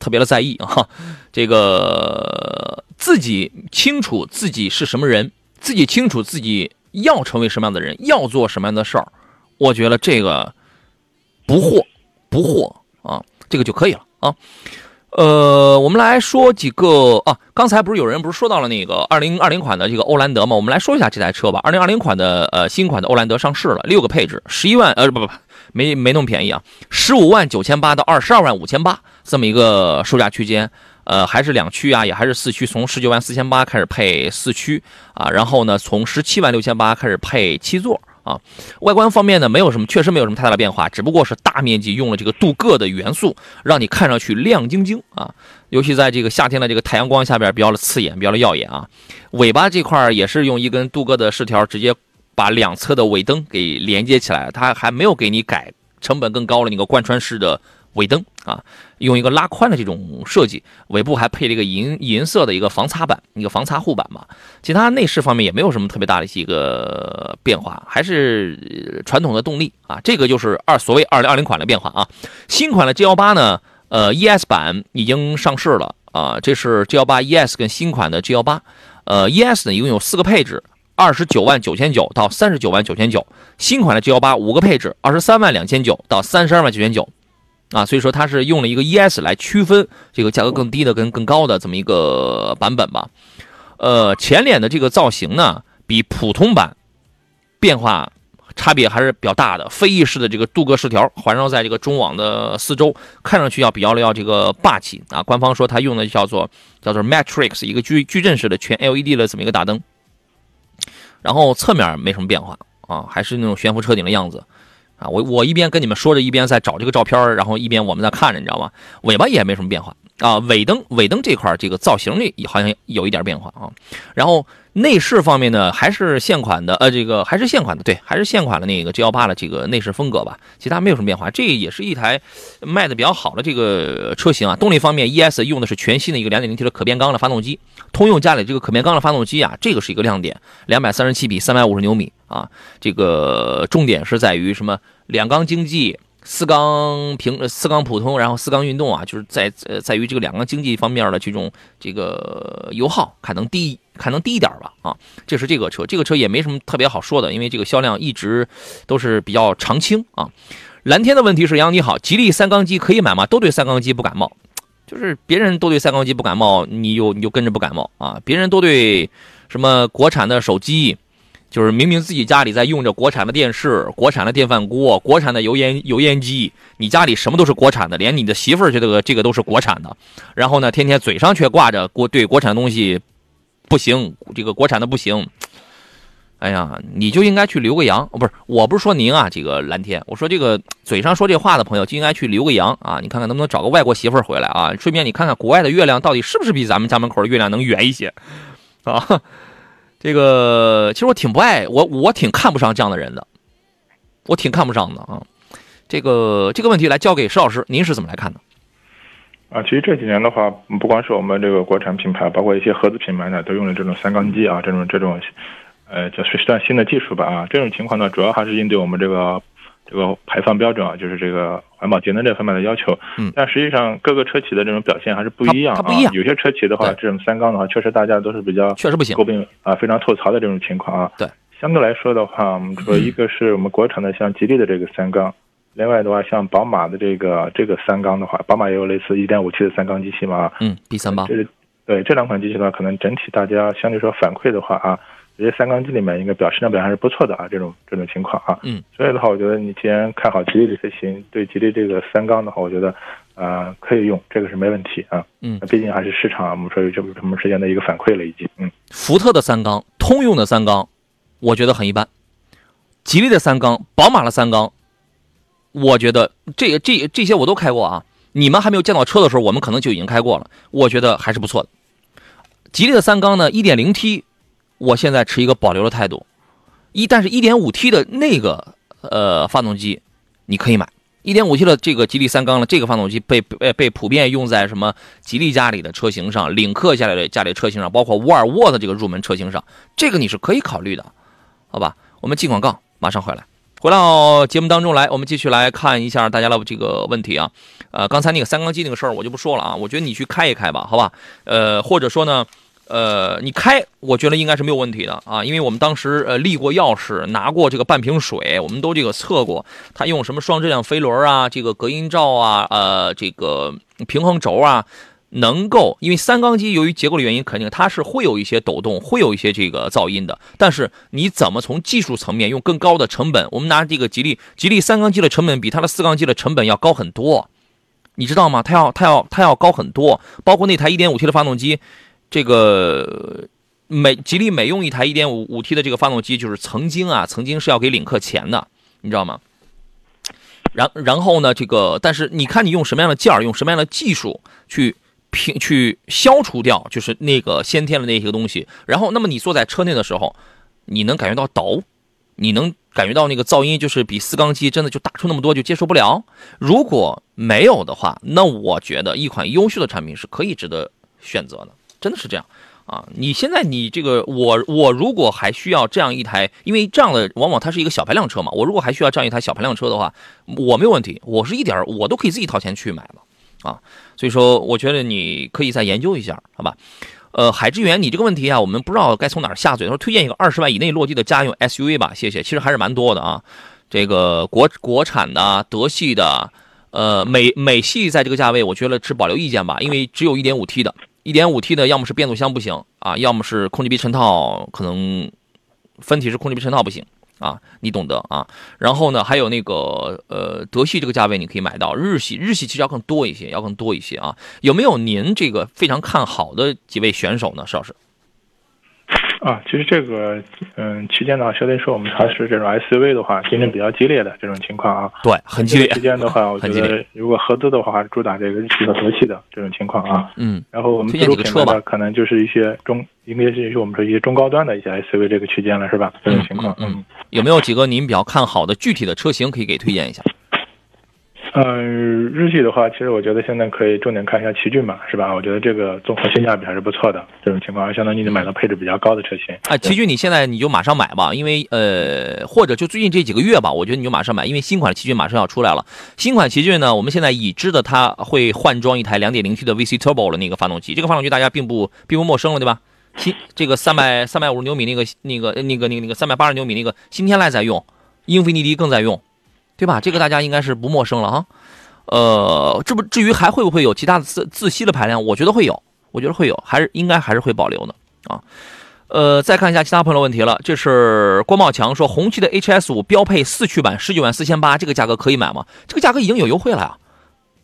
特别的在意啊。这个自己清楚自己是什么人，自己清楚自己。”要成为什么样的人，要做什么样的事儿，我觉得这个不惑不惑啊，这个就可以了啊。呃，我们来说几个啊，刚才不是有人不是说到了那个二零二零款的这个欧蓝德吗？我们来说一下这台车吧。二零二零款的呃新款的欧蓝德上市了，六个配置，十一万呃不不不，没没那么便宜啊，十五万九千八到二十二万五千八这么一个售价区间。呃，还是两驱啊，也还是四驱，从十九万四千八开始配四驱啊，然后呢，从十七万六千八开始配七座啊。外观方面呢，没有什么，确实没有什么太大的变化，只不过是大面积用了这个镀铬的元素，让你看上去亮晶晶啊。尤其在这个夏天的这个太阳光下边，比较的刺眼，比较的耀眼啊。尾巴这块也是用一根镀铬的饰条，直接把两侧的尾灯给连接起来，它还没有给你改成本更高了那个贯穿式的。尾灯啊，用一个拉宽的这种设计，尾部还配了一个银银色的一个防擦板，一个防擦护板嘛。其他内饰方面也没有什么特别大的一个变化，还是传统的动力啊。这个就是二所谓二零二零款的变化啊。新款的 G 幺八呢，呃，ES 版已经上市了啊。这是 G 幺八 ES 跟新款的 G 幺八，呃，ES 呢一共有四个配置，二十九万九千九到三十九万九千九。新款的 G 幺八五个配置，二十三万两千九到三十二万九千九。啊，所以说它是用了一个 ES 来区分这个价格更低的跟更高的这么一个版本吧。呃，前脸的这个造型呢，比普通版变化差别还是比较大的。飞翼式的这个镀铬饰条环绕在这个中网的四周，看上去要比较的要这个霸气啊。官方说它用的叫做叫做 Matrix 一个矩矩阵式的全 LED 的这么一个大灯。然后侧面没什么变化啊，还是那种悬浮车顶的样子。啊，我我一边跟你们说着，一边在找这个照片然后一边我们在看着，你知道吗？尾巴也没什么变化啊，尾灯尾灯这块这个造型里好像有一点变化啊，然后。内饰方面呢，还是现款的，呃，这个还是现款的，对，还是现款的那个 G 幺八的这个内饰风格吧，其他没有什么变化。这也是一台卖的比较好的这个车型啊。动力方面，ES 用的是全新的一个 2.0T 的可变缸的发动机，通用家里这个可变缸的发动机啊，这个是一个亮点，237匹，350牛米啊。这个重点是在于什么？两缸经济。四缸平四缸普通，然后四缸运动啊，就是在呃在于这个两缸经济方面的这种这个油耗，可能低，可能低一点吧啊。这是这个车，这个车也没什么特别好说的，因为这个销量一直都是比较常青啊。蓝天的问题是杨你好，吉利三缸机可以买吗？都对三缸机不感冒，就是别人都对三缸机不感冒，你就你就跟着不感冒啊。别人都对什么国产的手机。就是明明自己家里在用着国产的电视、国产的电饭锅、国产的油烟油烟机，你家里什么都是国产的，连你的媳妇儿这个这个都是国产的，然后呢，天天嘴上却挂着国对国产东西不行，这个国产的不行。哎呀，你就应该去留个洋，不是，我不是说您啊，这个蓝天，我说这个嘴上说这话的朋友就应该去留个洋啊，你看看能不能找个外国媳妇儿回来啊，顺便你看看国外的月亮到底是不是比咱们家门口的月亮能圆一些啊。这个其实我挺不爱我，我挺看不上这样的人的，我挺看不上的啊。这个这个问题来交给石老师，您是怎么来看的？啊，其实这几年的话，不光是我们这个国产品牌，包括一些合资品牌呢，都用了这种三缸机啊，这种这种，呃，叫算新的技术吧啊。这种情况呢，主要还是应对我们这个。这个排放标准啊，就是这个环保节能这方面的要求。嗯，但实际上各个车企的这种表现还是不一样啊。有些车企的话，这种三缸的话，确实大家都是比较确实不行，诟病啊，非常吐槽的这种情况啊。对，相对来说的话，我们说一个是我们国产的像吉利的这个三缸，另外的话像宝马的这个这个三缸的话，宝马也有类似一点五 T 的三缸机器嘛。嗯，B 三八。这对这两款机器的话，可能整体大家相对说反馈的话啊。这些三缸机里面应该表现量表现还是不错的啊，这种这种情况啊，嗯，所以的话，我觉得你既然看好吉利的车型，对吉利这个三缸的话，我觉得啊可以用，这个是没问题啊，嗯，毕竟还是市场我们说有这么这么时间的一个反馈了已经，嗯，福特的三缸、通用的三缸，我觉得很一般，吉利的三缸、宝马的三缸，我觉得这这这些我都开过啊，你们还没有见到车的时候，我们可能就已经开过了，我觉得还是不错的。吉利的三缸呢，一点零 T。我现在持一个保留的态度，一但是 1.5T 的那个呃发动机你可以买，1.5T 的这个吉利三缸的这个发动机被被被普遍用在什么吉利家里的车型上，领克家里的家里车型上，包括沃尔沃的这个入门车型上，这个你是可以考虑的，好吧？我们进广告，马上回来。回到节目当中来，我们继续来看一下大家的这个问题啊。呃，刚才那个三缸机那个事儿我就不说了啊，我觉得你去开一开吧，好吧？呃，或者说呢，呃，你开，我觉得应该是没有问题的啊，因为我们当时呃立过钥匙，拿过这个半瓶水，我们都这个测过，它用什么双质量飞轮啊，这个隔音罩啊，呃，这个平衡轴啊。能够，因为三缸机由于结构的原因，肯定它是会有一些抖动，会有一些这个噪音的。但是你怎么从技术层面用更高的成本？我们拿这个吉利，吉利三缸机的成本比它的四缸机的成本要高很多，你知道吗？它要它要它要高很多。包括那台 1.5T 的发动机，这个每吉利每用一台 1.5T 的这个发动机，就是曾经啊，曾经是要给领克钱的，你知道吗？然然后呢，这个但是你看你用什么样的件儿，用什么样的技术去。平去消除掉就是那个先天的那些东西，然后那么你坐在车内的时候，你能感觉到抖，你能感觉到那个噪音，就是比四缸机真的就大出那么多就接受不了。如果没有的话，那我觉得一款优秀的产品是可以值得选择的，真的是这样啊！你现在你这个我我如果还需要这样一台，因为这样的往往它是一个小排量车嘛，我如果还需要这样一台小排量车的话，我没有问题，我是一点我都可以自己掏钱去买了。啊，所以说我觉得你可以再研究一下，好吧？呃，海之源，你这个问题啊，我们不知道该从哪儿下嘴。说推荐一个二十万以内落地的家用 SUV 吧，谢谢。其实还是蛮多的啊，这个国国产的、德系的，呃，美美系在这个价位，我觉得持保留意见吧，因为只有一点五 T 的，一点五 T 的要么是变速箱不行啊，要么是空气臂衬套可能分体式空气臂衬套不行。啊，你懂得啊。然后呢，还有那个呃，德系这个价位你可以买到，日系日系其实要更多一些，要更多一些啊。有没有您这个非常看好的几位选手呢，邵老师？啊，其实这个嗯，区间的话，相对来说我们还是这种 SUV 的话，竞争比较激烈的这种情况啊。对，很激烈。旗舰的话，我 觉得如果合资的话，还是主打这个日系和德系的这种情况啊。嗯。然后我们自主品牌的可能就是一些中，应该是我们说一些中高端的一些 SUV 这个区间了，是吧？这种情况。嗯。有没有几个您比较看好的具体的车型可以给推荐一下？嗯，日系的话，其实我觉得现在可以重点看一下奇骏嘛，是吧？我觉得这个综合性价比还是不错的。这种情况，相当于你买到配置比较高的车型。啊，奇骏，你现在你就马上买吧，因为呃，或者就最近这几个月吧，我觉得你就马上买，因为新款奇骏马上要出来了。新款奇骏呢，我们现在已知的它会换装一台 2.0T 的 VC Turbo 的那个发动机，这个发动机大家并不并不陌生了，对吧？新这个三百三百五十牛米那个那个那个那个那个三百八十牛米那个新天籁在用，英菲尼迪更在用。对吧？这个大家应该是不陌生了哈。呃，这不至于还会不会有其他的自自吸的排量？我觉得会有，我觉得会有，还是应该还是会保留的啊。呃，再看一下其他朋友问题了。这是郭茂强说，红旗的 HS 五标配四驱版十九万四千八，这个价格可以买吗？这个价格已经有优惠了呀。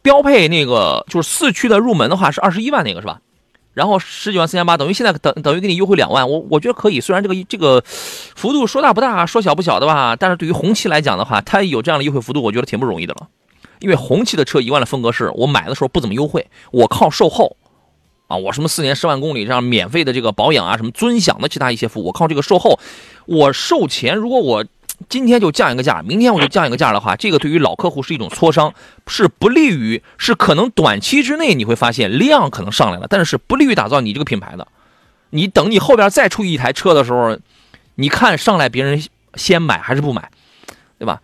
标配那个就是四驱的入门的话是二十一万那个是吧？然后十九万四千八，等于现在等等于给你优惠两万，我我觉得可以。虽然这个这个幅度说大不大，说小不小的吧，但是对于红旗来讲的话，它有这样的优惠幅度，我觉得挺不容易的了。因为红旗的车一贯的风格是我买的时候不怎么优惠，我靠售后啊，我什么四年十万公里这样免费的这个保养啊，什么尊享的其他一些服务，我靠这个售后，我售前如果我。今天就降一个价，明天我就降一个价的话，这个对于老客户是一种磋商，是不利于，是可能短期之内你会发现量可能上来了，但是是不利于打造你这个品牌的。你等你后边再出一台车的时候，你看上来别人先买还是不买，对吧？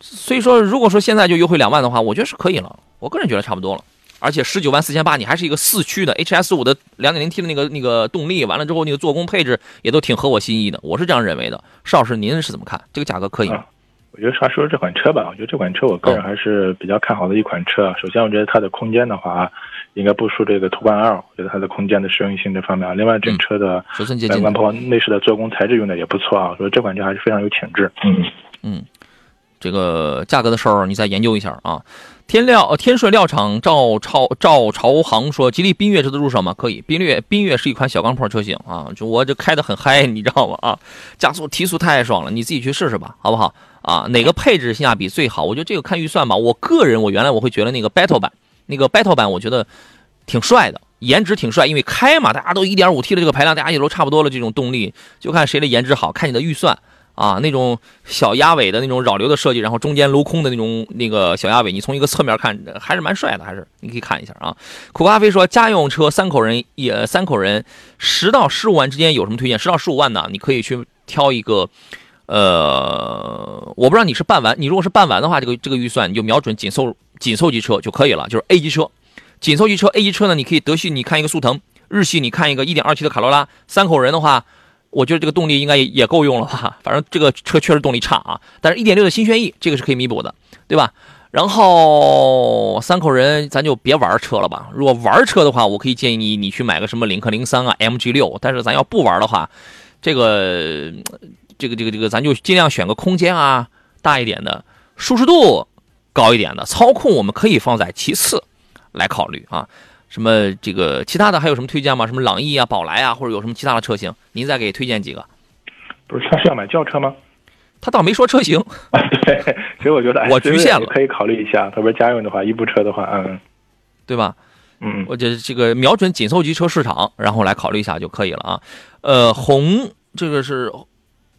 所以说，如果说现在就优惠两万的话，我觉得是可以了，我个人觉得差不多了。而且十九万四千八，你还是一个四驱的 HS 五的两点零 T 的那个那个动力，完了之后那个做工配置也都挺合我心意的，我是这样认为的。邵老师，您是怎么看？这个价格可以吗？我觉得话说这款车吧，我觉得这款车我个人还是比较看好的一款车。首先，我觉得它的空间的话，应该不输这个途观 L，我觉得它的空间的实用性这方面。另外，整车的外观包括内饰的做工材质用的也不错啊，所以这款车还是非常有潜质。嗯嗯，这个价格的时候你再研究一下啊。天料，天顺料厂赵朝赵朝航说：“吉利缤越值得入手吗？可以，缤越缤越是一款小钢炮车型啊，就我这开的很嗨，你知道吗？啊，加速提速太爽了，你自己去试试吧，好不好？啊，哪个配置性价比最好？我觉得这个看预算吧。我个人，我原来我会觉得那个 Battle 版，那个 Battle 版我觉得挺帅的，颜值挺帅，因为开嘛，大家都 1.5T 的这个排量，大家也都差不多了，这种动力就看谁的颜值好，看你的预算。”啊，那种小鸭尾的那种扰流的设计，然后中间镂空的那种那个小鸭尾，你从一个侧面看还是蛮帅的，还是你可以看一下啊。苦咖啡说，家用车三口人也三口人，十到十五万之间有什么推荐？十到十五万呢，你可以去挑一个，呃，我不知道你是办完，你如果是办完的话，这个这个预算你就瞄准紧凑紧凑级车就可以了，就是 A 级车。紧凑级车 A 级车呢，你可以德系你看一个速腾，日系你看一个 1.2T 的卡罗拉，三口人的话。我觉得这个动力应该也也够用了吧，反正这个车确实动力差啊，但是1.6的新轩逸这个是可以弥补的，对吧？然后三口人咱就别玩车了吧。如果玩车的话，我可以建议你你去买个什么领克零三啊、MG 六。但是咱要不玩的话，这个这个这个这个咱就尽量选个空间啊大一点的、舒适度高一点的、操控我们可以放在其次来考虑啊。什么这个其他的还有什么推荐吗？什么朗逸啊、宝来啊，或者有什么其他的车型？您再给推荐几个。不是他是要买轿车吗？他倒没说车型。对，其实我觉得我局限了，可以考虑一下。特别家用的话，一部车的话，嗯，对吧？嗯，我觉得这个瞄准紧凑级车市场，然后来考虑一下就可以了啊。呃，红这个是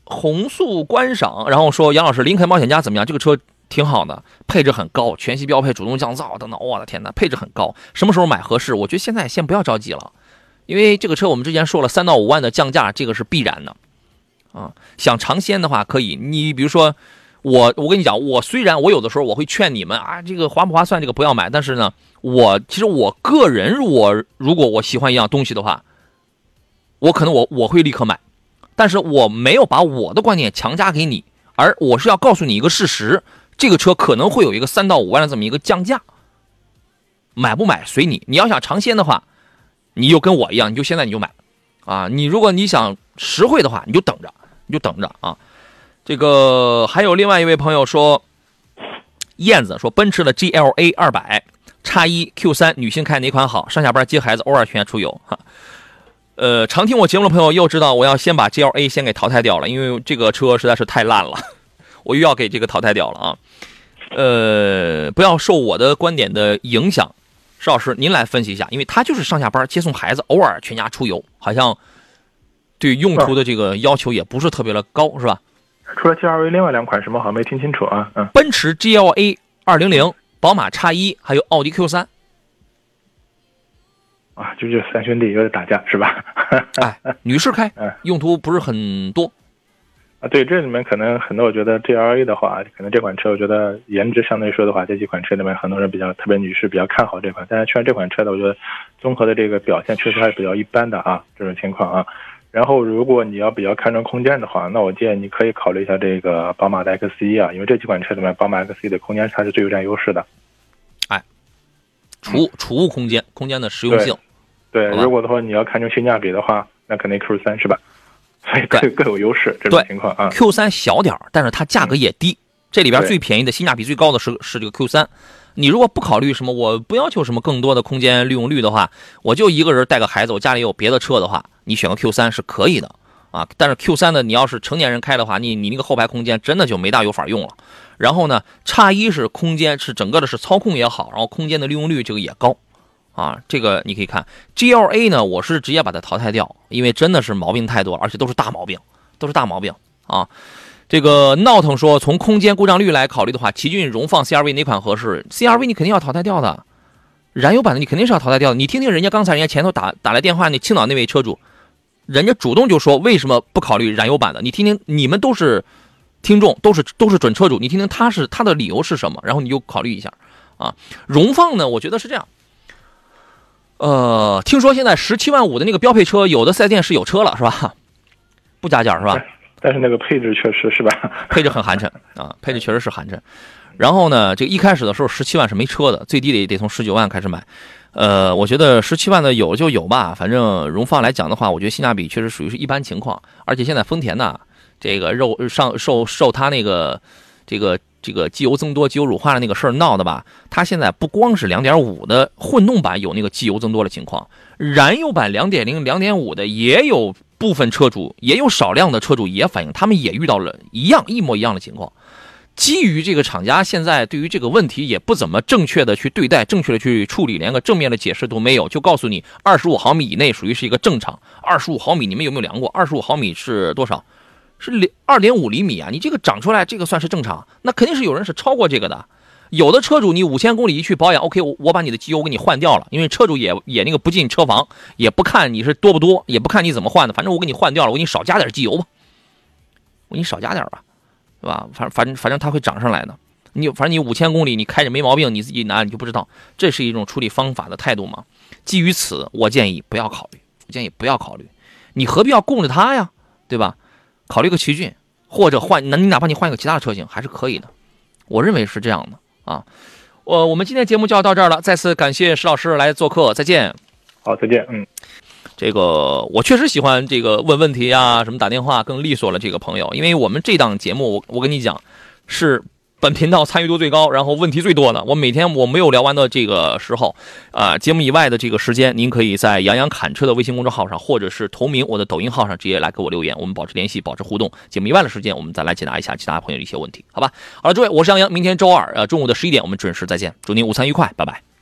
红速观赏，然后说杨老师，林肯冒险家怎么样？这个车。挺好的，配置很高，全系标配主动降噪等等。我的天哪，配置很高，什么时候买合适？我觉得现在先不要着急了，因为这个车我们之前说了，三到五万的降价，这个是必然的啊。想尝鲜的话可以，你比如说我，我跟你讲，我虽然我有的时候我会劝你们啊，这个划不划算，这个不要买，但是呢，我其实我个人，如果如果我喜欢一样东西的话，我可能我我会立刻买，但是我没有把我的观点强加给你，而我是要告诉你一个事实。这个车可能会有一个三到五万的这么一个降价，买不买随你。你要想尝鲜的话，你就跟我一样，你就现在你就买，啊，你如果你想实惠的话，你就等着，你就等着啊。这个还有另外一位朋友说，燕子说奔驰的 GLA 二百叉一 Q 三女性开哪款好？上下班接孩子，偶尔全家出游哈。呃，常听我节目的朋友又知道我要先把 GLA 先给淘汰掉了，因为这个车实在是太烂了。我又要给这个淘汰掉了啊！呃，不要受我的观点的影响，石老师您来分析一下，因为他就是上下班接送孩子，偶尔全家出游，好像对用途的这个要求也不是特别的高，是吧？除了 G L A，另外两款什么好像没听清楚啊？嗯，奔驰 G L A 二零零、宝马叉一，还有奥迪 Q 三。啊，就这三兄弟有点打架是吧？哎，女士开，用途不是很多。啊，对，这里面可能很多，我觉得 G L A 的话，可能这款车，我觉得颜值相对说的话，这几款车里面很多人比较，特别女士比较看好这款。但是，确实这款车的，我觉得综合的这个表现确实还是比较一般的啊，这种情况啊。然后，如果你要比较看重空间的话，那我建议你可以考虑一下这个宝马的 X 一啊，因为这几款车里面，宝马 X 一的空间它是最有占优势的。哎，储储物空间，空间的实用性。对，如果的话你要看重性价比的话，那肯定 Q 三是吧？所以各各有优势，这种情况啊。Q 三小点儿，但是它价格也低。这里边最便宜的、性价比最高的是是这个 Q 三。你如果不考虑什么，我不要求什么更多的空间利用率的话，我就一个人带个孩子，我家里有别的车的话，你选个 Q 三是可以的啊。但是 Q 三呢，你要是成年人开的话，你你那个后排空间真的就没大有法用了。然后呢，叉一是空间是整个的是操控也好，然后空间的利用率这个也高。啊，这个你可以看 G L A 呢，我是直接把它淘汰掉，因为真的是毛病太多，而且都是大毛病，都是大毛病啊。这个闹腾说，从空间故障率来考虑的话，奇骏、荣放、C R V 哪款合适？C R V 你肯定要淘汰掉的，燃油版的你肯定是要淘汰掉的。你听听人家刚才人家前头打打来电话那青岛那位车主，人家主动就说为什么不考虑燃油版的？你听听，你们都是听众，都是都是准车主，你听听他是他的理由是什么，然后你就考虑一下啊。荣放呢，我觉得是这样。呃，听说现在十七万五的那个标配车，有的四 S 店是有车了，是吧？不加价是吧？但是那个配置确实是吧？配置很寒碜啊，配置确实是寒碜。然后呢，这个一开始的时候十七万是没车的，最低得得从十九万开始买。呃，我觉得十七万的有就有吧，反正荣放来讲的话，我觉得性价比确实属于是一般情况。而且现在丰田呢，这个肉上受受它那个这个。这个机油增多、机油乳化的那个事儿闹的吧？它现在不光是2.5的混动版有那个机油增多的情况，燃油版2.0、2.5的也有部分车主，也有少量的车主也反映，他们也遇到了一样一模一样的情况。基于这个厂家现在对于这个问题也不怎么正确的去对待、正确的去处理，连个正面的解释都没有，就告诉你25毫米以内属于是一个正常。25毫米你们有没有量过？25毫米是多少？是两二点五厘米啊，你这个长出来这个算是正常，那肯定是有人是超过这个的。有的车主你五千公里一去保养，OK，我我把你的机油给你换掉了，因为车主也也那个不进车房，也不看你是多不多，也不看你怎么换的，反正我给你换掉了，我给你少加点机油吧，我给你少加点吧，是吧？反反正反正它会涨上来的。你反正你五千公里你开着没毛病，你自己拿你就不知道，这是一种处理方法的态度吗？基于此，我建议不要考虑，我建议不要考虑，你何必要供着它呀，对吧？考虑个奇骏，或者换，那你哪怕你换一个其他的车型还是可以的，我认为是这样的。啊，我我们今天节目就要到这儿了，再次感谢石老师来做客，再见。好，再见。嗯，这个我确实喜欢这个问问题啊，什么打电话更利索了。这个朋友，因为我们这档节目，我我跟你讲是。本频道参与度最高，然后问题最多的，我每天我没有聊完的这个时候，啊，节目以外的这个时间，您可以在杨洋侃车的微信公众号上，或者是同名我的抖音号上直接来给我留言，我们保持联系，保持互动。节目以外的时间，我们再来解答一下其他朋友的一些问题，好吧？好了，诸位，我是杨洋，明天周二呃中午的十一点，我们准时再见，祝您午餐愉快，拜拜。